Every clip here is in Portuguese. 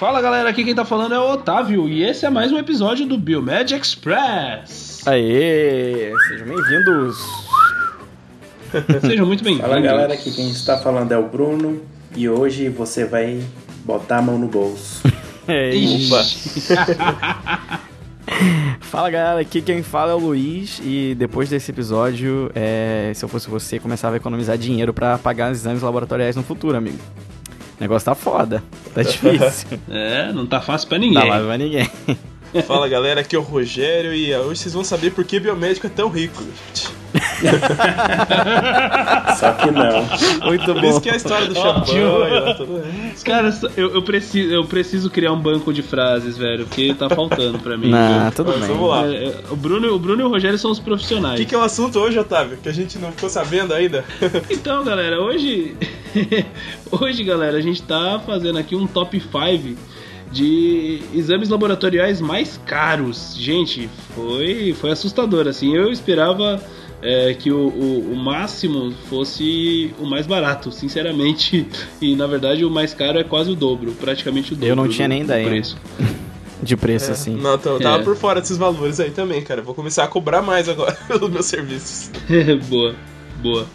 Fala galera, aqui quem tá falando é o Otávio e esse é mais um episódio do Biomed Express. Aê, sejam bem-vindos. Sejam muito bem-vindos. Fala galera, aqui quem está falando é o Bruno e hoje você vai botar a mão no bolso. É, Opa. Fala galera, aqui quem fala é o Luiz e depois desse episódio, é, se eu fosse você, começava a economizar dinheiro pra pagar os exames laboratoriais no futuro, amigo. O negócio tá foda, tá difícil. É, não tá fácil pra Não ninguém. dá mais pra ninguém. Fala galera, aqui é o Rogério e hoje vocês vão saber por que biomédico é tão rico, gente. Só que não. Muito Por isso bom. que é a história do champanhe. Cara, eu, eu, preciso, eu preciso criar um banco de frases, velho, porque tá faltando pra mim. Não, viu? tudo Mas bem. vamos lá. É, é, o, Bruno, o Bruno e o Rogério são os O profissionais. que, que é o assunto hoje, Otávio? Que a gente não ficou sabendo ainda? Então, galera, hoje. hoje, galera, a gente tá fazendo aqui um top 5 de exames laboratoriais mais caros. Gente, foi, foi assustador, assim. Eu esperava é, que o, o, o máximo fosse o mais barato, sinceramente. E na verdade o mais caro é quase o dobro, praticamente o dobro. Eu não tinha do- nem do ideia. preço. De preço, assim. Não, então, eu tava É. por fora desses valores aí também, cara. Eu Vou começar a cobrar mais agora pelos meus serviços. boa, boa.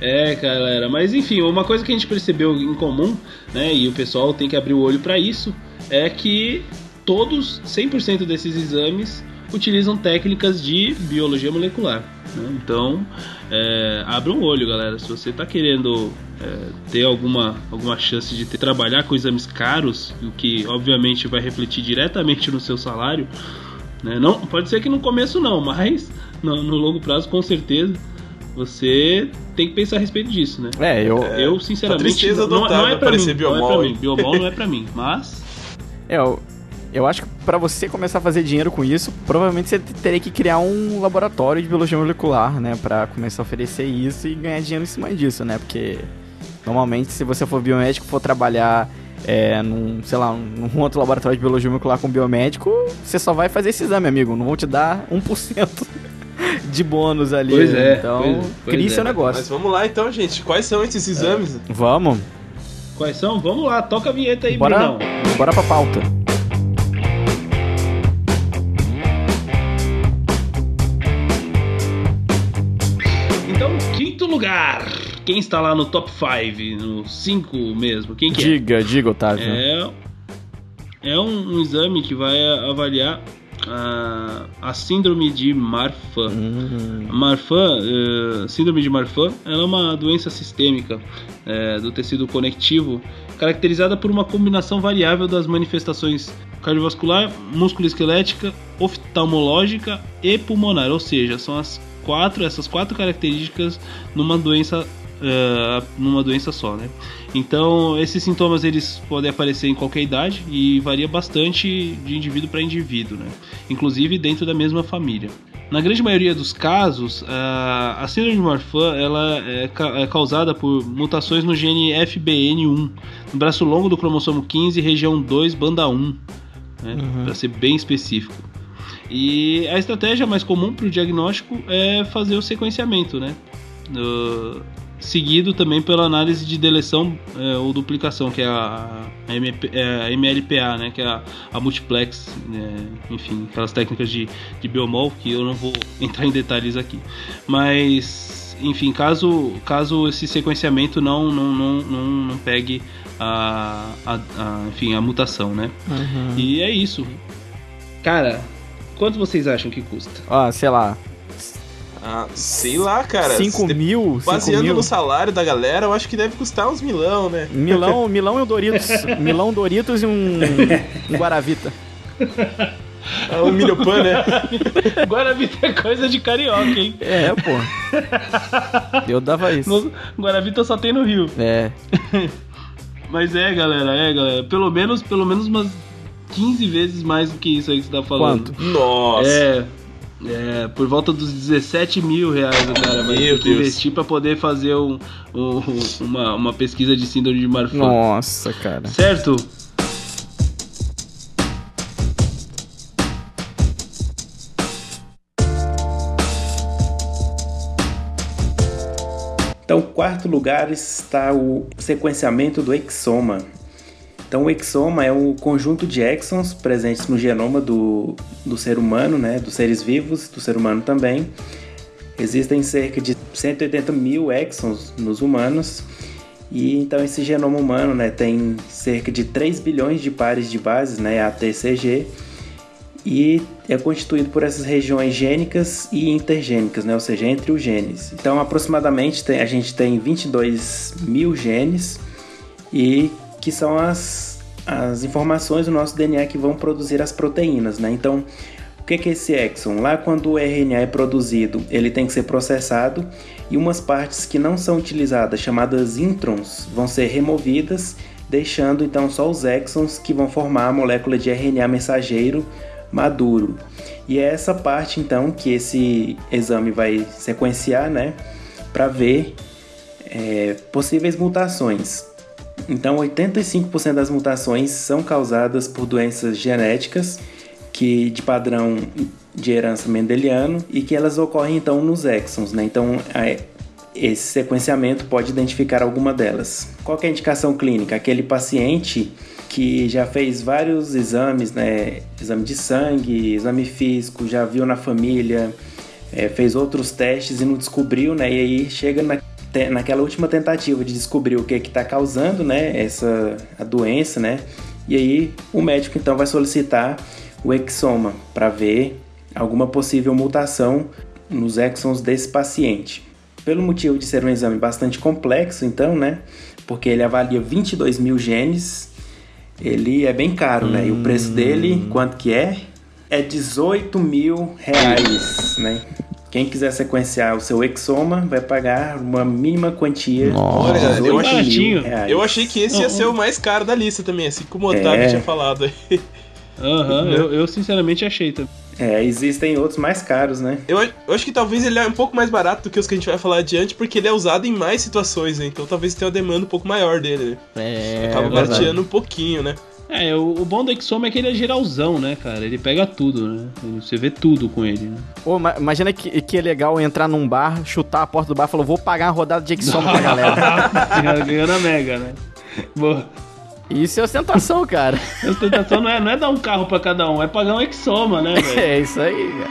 É, galera, mas enfim, uma coisa que a gente percebeu em comum, né, e o pessoal tem que abrir o olho pra isso, é que todos, 100% desses exames utilizam técnicas de biologia molecular. Né? Então, é, abra um olho, galera. Se você tá querendo é, ter alguma, alguma chance de ter, trabalhar com exames caros, o que obviamente vai refletir diretamente no seu salário, né? Não, pode ser que no começo não, mas no, no longo prazo com certeza você tem que pensar a respeito disso, né? É, eu, Eu sinceramente tristeza do não, não é pra mim, aparecer não é biomol, pra mim, biomol não é pra mim, mas é, eu, eu acho que pra você começar a fazer dinheiro com isso, provavelmente você teria que criar um laboratório de biologia molecular, né? Pra começar a oferecer isso e ganhar dinheiro em cima disso, né? Porque normalmente se você for biomédico for trabalhar é, num, sei lá, num outro laboratório de biologia molecular com biomédico, você só vai fazer esse exame, amigo. Não vão te dar 1% de bônus ali. Pois é, Então, pois- pois crie é. seu negócio. Mas vamos lá então, gente. Quais são esses exames? Vamos, quais são? Vamos lá, toca a vinheta aí, bora, Brunão. bora pra pauta. Lugar. Quem está lá no top 5, no 5 mesmo? Quem que é? Diga, diga, Otávio. É, é um, um exame que vai avaliar a, a síndrome de Marfan. Hum, Marfan, eh, síndrome de Marfan, ela é uma doença sistêmica eh, do tecido conectivo, caracterizada por uma combinação variável das manifestações cardiovascular, musculoesquelética, oftalmológica e pulmonar, ou seja, são as quatro, essas quatro características numa doença eh, numa doença só, né? Então, esses sintomas eles podem aparecer em qualquer idade e varia bastante de indivíduo para indivíduo, né? Inclusive dentro da mesma família. Na grande maioria dos casos, a a síndrome de Marfan ela é, ca- é causada por mutações no gene FBN1, no braço longo do cromossomo 15, região 2, banda 1, né? para ser bem específico. E a estratégia mais comum para o diagnóstico é fazer o sequenciamento, né? Uh, seguido também pela análise de deleção é, ou duplicação, que é a, a MP é a MLPA, né? Que é a, a multiplex, né, enfim, aquelas técnicas de, de biomol que eu não vou entrar em detalhes aqui. Mas, enfim, caso, caso esse sequenciamento não, não, não, não, não pegue a, a, a, enfim, a mutação, né? uhum. E é isso. Cara, quanto vocês acham que custa? Ó, sei lá, Ah, sei lá, cara. 5 Se- mil, 5 Baseando mil. no salário da galera, eu acho que deve custar uns milão, né? Milão, Milão e um Doritos. Milão, Doritos e um, um Guaravita. Ah, Um milho pan, né? Guaravita é coisa de carioca, hein? É, pô. Eu dava isso. No- Guaravita só tem no Rio. É. Mas é, galera, é, galera. Pelo menos, pelo menos umas 15 vezes mais do que isso aí que você tá falando. Quanto? Nossa. É. É, por volta dos 17 mil reais o cara vai ter que investir pra poder fazer um, um- uma, uma pesquisa de síndrome de Marfan. Nossa, cara. Certo? Então, quarto lugar está o sequenciamento do exoma. Então, o exoma é o conjunto de exons presentes no genoma do, do ser humano, né, dos seres vivos, do ser humano também. Existem cerca de 180 mil exons nos humanos. E então esse genoma humano né, tem cerca de 3 bilhões de pares de bases, né, ATCG, e é constituído por essas regiões gênicas e intergênicas, né, ou seja, entre os genes. Então, aproximadamente, a gente tem 22 mil genes e que são as, as informações do nosso DNA que vão produzir as proteínas, né? Então, o que é esse exon? Lá quando o RNA é produzido, ele tem que ser processado e umas partes que não são utilizadas, chamadas introns, vão ser removidas, deixando então só os exons que vão formar a molécula de RNA mensageiro maduro. E é essa parte então que esse exame vai sequenciar, né, para ver é, possíveis mutações. Então, 85% das mutações são causadas por doenças genéticas que de padrão de herança mendeliano e que elas ocorrem então nos exons, né? Então, esse sequenciamento pode identificar alguma delas. Qual é a indicação clínica? Aquele paciente que já fez vários exames, né? Exame de sangue, exame físico, já viu na família, é, fez outros testes e não descobriu, né? E aí chega na, naquela última tentativa de descobrir o que é está causando, né, essa a doença, né? E aí o médico então vai solicitar o exoma para ver alguma possível mutação nos exons desse paciente. Pelo motivo de ser um exame bastante complexo, então, né? Porque ele avalia 22 mil genes, ele é bem caro, hum. né? E o preço dele, hum. quanto que é? É 18 mil reais, né? Quem quiser sequenciar o seu exoma vai pagar uma mínima quantia. Olha, eu achei, eu achei que esse ia ser o mais caro da lista também, assim como o Otávio é. tinha falado aí. Aham, uhum, eu, eu, sinceramente achei também. É, existem outros mais caros, né? Eu, eu, acho que talvez ele é um pouco mais barato do que os que a gente vai falar adiante, porque ele é usado em mais situações, né? Então talvez tenha uma demanda um pouco maior dele. Né? É. Acaba é barateando um pouquinho, né? É, o, o bom do Exoma é que ele é geralzão, né, cara? Ele pega tudo, né? Você vê tudo com ele, né? Ô, imagina que, que é legal entrar num bar, chutar a porta do bar e falar, vou pagar uma rodada de Exoma pra galera. Ganhando a mega, né? Boa. Isso é ostentação, cara. Ostentação não é, não é dar um carro pra cada um, é pagar um Exoma, né, velho? É isso aí, cara.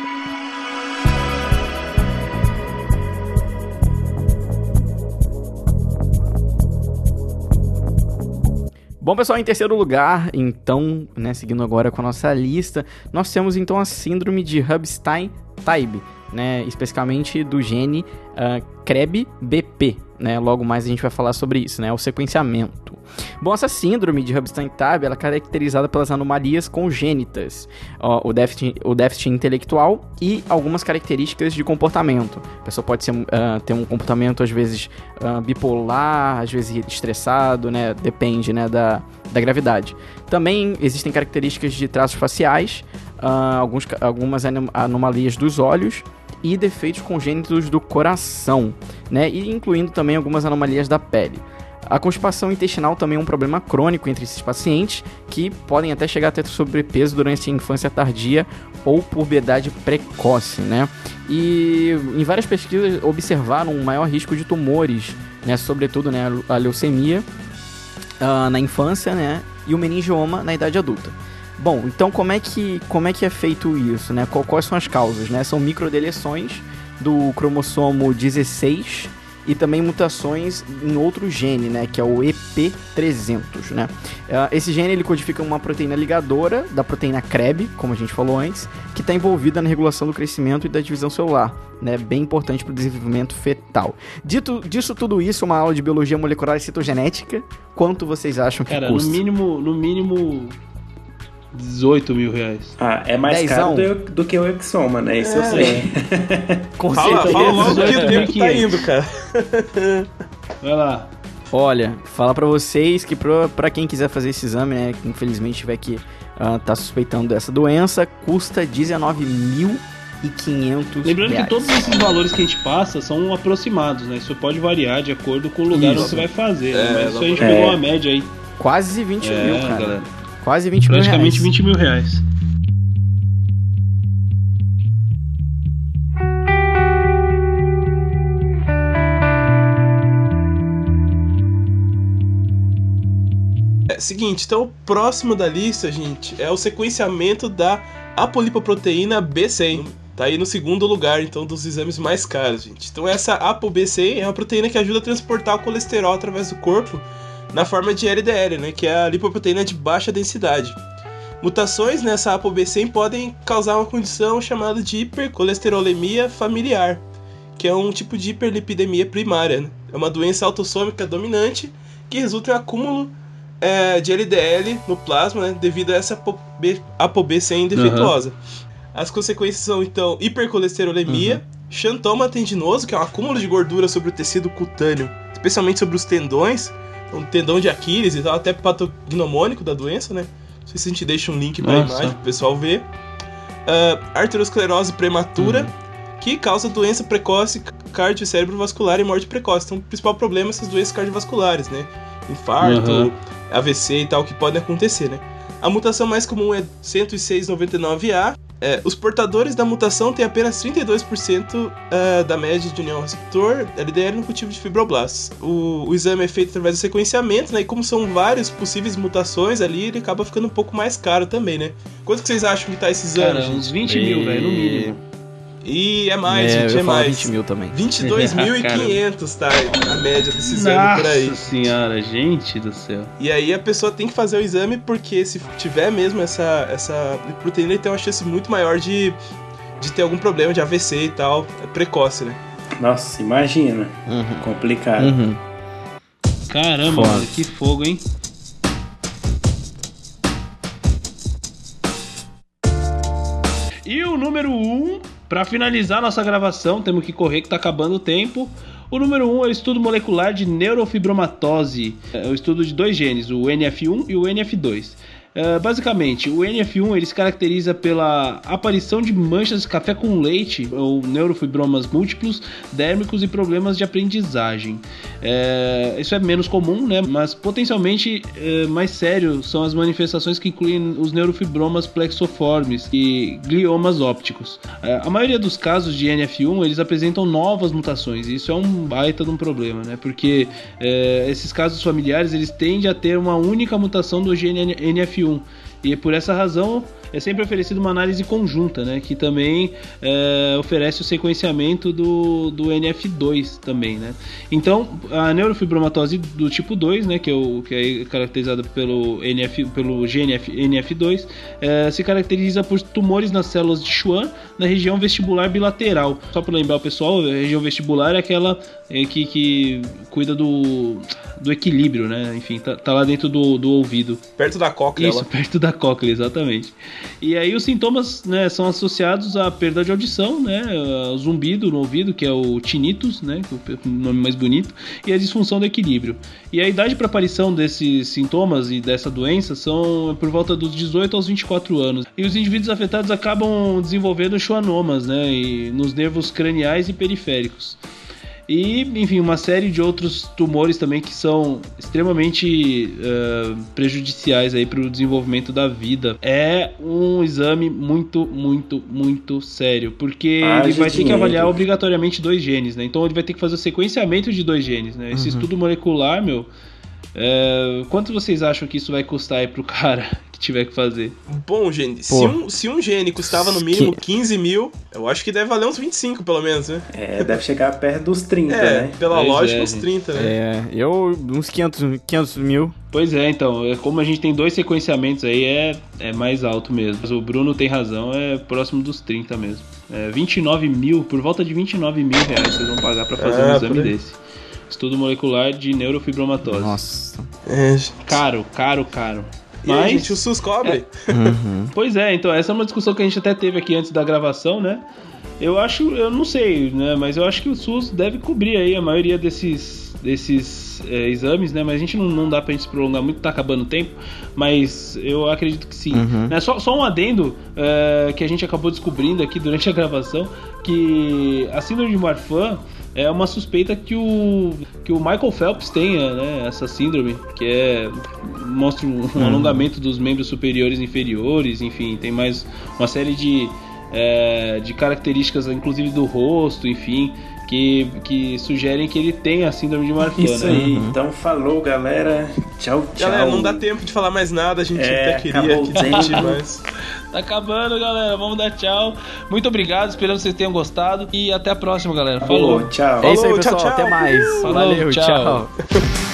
Bom, pessoal, em terceiro lugar, então, né, seguindo agora com a nossa lista, nós temos então a síndrome de Hubstein-Taib, né, especificamente do gene uh, CREB-BP, né, logo mais a gente vai falar sobre isso, né, o sequenciamento. Bom, essa síndrome de Hubstein-Taub ela é caracterizada pelas anomalias congênitas, ó, o, déficit, o déficit intelectual e algumas características de comportamento. A pessoa pode ser, uh, ter um comportamento às vezes uh, bipolar, às vezes estressado, né? Depende, né, da, da gravidade. Também existem características de traços faciais, uh, alguns, algumas anomalias dos olhos e defeitos congênitos do coração, né? E incluindo também algumas anomalias da pele. A constipação intestinal também é um problema crônico entre esses pacientes, que podem até chegar a ter sobrepeso durante a infância tardia ou puberdade precoce, né? E em várias pesquisas observaram um maior risco de tumores, né? Sobretudo né, a leucemia uh, na infância, né? E o meningioma na idade adulta. Bom, então como é que, como é, que é feito isso, né? Quais são as causas, né? São microdeleções do cromossomo 16 e também mutações em outro gene, né, que é o EP300, né? Uh, esse gene ele codifica uma proteína ligadora da proteína CREB, como a gente falou antes, que está envolvida na regulação do crescimento e da divisão celular, né? Bem importante para o desenvolvimento fetal. Dito disso tudo isso, uma aula de biologia molecular e citogenética, quanto vocês acham que Cara, custa? no mínimo, no mínimo 18 mil reais. Ah, é mais Dezão. caro do, do, que o Exoma, né? Isso é. eu sei. Com fala, fala logo que o tempo tá indo, cara. Vai lá. Olha, falar para vocês que para quem quiser fazer esse exame, né, que infelizmente tiver que uh, tá suspeitando dessa doença, custa 19 mil e 500 Lembrando reais. que todos esses valores que a gente passa são aproximados, né? Isso pode variar de acordo com o lugar isso. onde você vai fazer. Né? É, né? Mas isso a gente é. pegou uma média aí. Quase 20 é, mil, cara. Galera. Quase 20 mil reais. Praticamente 20 mil reais. seguinte, então próximo da lista, gente, é o sequenciamento da apolipoproteína B100. Tá aí no segundo lugar, então, dos exames mais caros, gente. Então essa ApoB100 é uma proteína que ajuda a transportar o colesterol através do corpo na forma de LDL, né, que é a lipoproteína de baixa densidade. Mutações nessa ApoB100 podem causar uma condição chamada de hipercolesterolemia familiar, que é um tipo de hiperlipidemia primária. Né? É uma doença autossômica dominante que resulta em acúmulo é, de LDL no plasma né, devido a essa ApoB100 defeituosa. Uhum. As consequências são, então, hipercolesterolemia, uhum. xantoma tendinoso, que é um acúmulo de gordura sobre o tecido cutâneo, especialmente sobre os tendões, um tendão de Aquiles e tal, até patognomônico da doença, né? Não sei se a gente deixa um link pra Nossa. imagem pro pessoal ver. Uh, arteriosclerose prematura, uhum. que causa doença precoce cardiocérebrovascular e morte precoce. Então, o principal problema são as doenças cardiovasculares, né? Infarto, uhum. AVC e tal, que podem acontecer, né? A mutação mais comum é 10699A, é, os portadores da mutação têm apenas 32% uh, é, da média de união receptor LDL no cultivo de fibroblastos. O, o, exame é feito através do sequenciamento, né? E como são várias possíveis mutações ali, ele acaba ficando um pouco mais caro também, né? Quanto que vocês acham que tá esse exame? Cara, uns 20 mil, velho, no mínimo. E é mais, é, gente, é mais. 20 mil também. 22.500 tá a média desse exame Nossa por aí. Nossa senhora, gente do céu. E aí a pessoa tem que fazer o exame porque se tiver mesmo essa, essa proteína, ele tem uma chance muito maior de, de ter algum problema de AVC e tal. É precoce, né? Nossa, imagina. Uhum. Complicado. Uhum. Caramba, mano, que fogo, hein? E o número 1 um para finalizar nossa gravação, temos que correr que está acabando o tempo. O número 1 um é o estudo molecular de neurofibromatose, é o estudo de dois genes, o NF1 e o NF2. Uh, basicamente, o NF1 ele se caracteriza pela aparição de manchas de café com leite ou neurofibromas múltiplos, dérmicos e problemas de aprendizagem. Uh, isso é menos comum, né? mas potencialmente uh, mais sério são as manifestações que incluem os neurofibromas plexiformes e gliomas ópticos. a maioria dos casos de NF1 eles apresentam novas mutações e isso é um baita de um problema, né? porque esses casos familiares eles tendem a ter uma única mutação do gene NF1 F1. E por essa razão é sempre oferecido uma análise conjunta, né? Que também é, oferece o sequenciamento do, do NF2 também, né? Então, a neurofibromatose do tipo 2, né? Que é, o, que é caracterizada pelo, NF, pelo GNF, NF2, é, se caracteriza por tumores nas células de Schwann na região vestibular bilateral. Só para lembrar o pessoal, a região vestibular é aquela é, que, que cuida do, do equilíbrio, né? Enfim, tá, tá lá dentro do, do ouvido. Perto da cóclea. Isso, perto da cóclea, exatamente. E aí os sintomas né, são associados à perda de audição, né? Zumbido no ouvido, que é o tinnitus, né? É o nome mais bonito, e a disfunção do equilíbrio. E a idade para aparição desses sintomas e dessa doença são por volta dos 18 aos 24 anos. E os indivíduos afetados acabam desenvolvendo schwannomas, né? Nos nervos craniais e periféricos. E, enfim, uma série de outros tumores também que são extremamente uh, prejudiciais aí para o desenvolvimento da vida. É um exame muito, muito, muito sério, porque ah, ele vai ter que avaliar obrigatoriamente dois genes, né? Então ele vai ter que fazer o sequenciamento de dois genes, né? Esse uhum. estudo molecular, meu, é, quanto vocês acham que isso vai custar aí pro cara que tiver que fazer? Bom, gente, se um, se um gene custava no mínimo que... 15 mil, eu acho que deve valer uns 25, pelo menos, né? É, deve chegar perto dos 30, é, né? Pela pois lógica, é, uns 30, né? É, eu, uns 500, 500 mil. Pois é, então, é, como a gente tem dois sequenciamentos aí, é, é mais alto mesmo. Mas o Bruno tem razão, é próximo dos 30 mesmo. É, 29 mil, por volta de 29 mil reais vocês vão pagar para fazer é, um exame desse. Estudo molecular de neurofibromatose. Nossa. É, caro, caro, caro. Mas, aí, gente, o SUS cobre? É... Uhum. pois é, então essa é uma discussão que a gente até teve aqui antes da gravação, né? Eu acho, eu não sei, né? Mas eu acho que o SUS deve cobrir aí a maioria desses, desses é, exames, né? Mas a gente não, não dá pra gente se prolongar muito, tá acabando o tempo. Mas eu acredito que sim. Uhum. Né? Só, só um adendo é, que a gente acabou descobrindo aqui durante a gravação, que a síndrome de Marfan é uma suspeita que o, que o Michael Phelps tenha, né, essa síndrome, que é mostra um, um hum. alongamento dos membros superiores e inferiores, enfim, tem mais uma série de, é, de características, inclusive do rosto, enfim, que, que sugerem que ele tem a síndrome de Marfan. Isso né? aí. Então falou, galera. Tchau, tchau. Galera, não dá tempo de falar mais nada, a gente É, até queria que tempo. mais. Tá acabando, galera. Vamos dar tchau. Muito obrigado, esperando que vocês tenham gostado. E até a próxima, galera. Falou. Falou, tchau. É isso aí, Falou, tchau, pessoal. tchau. Até mais. Falou, Valeu, tchau. tchau.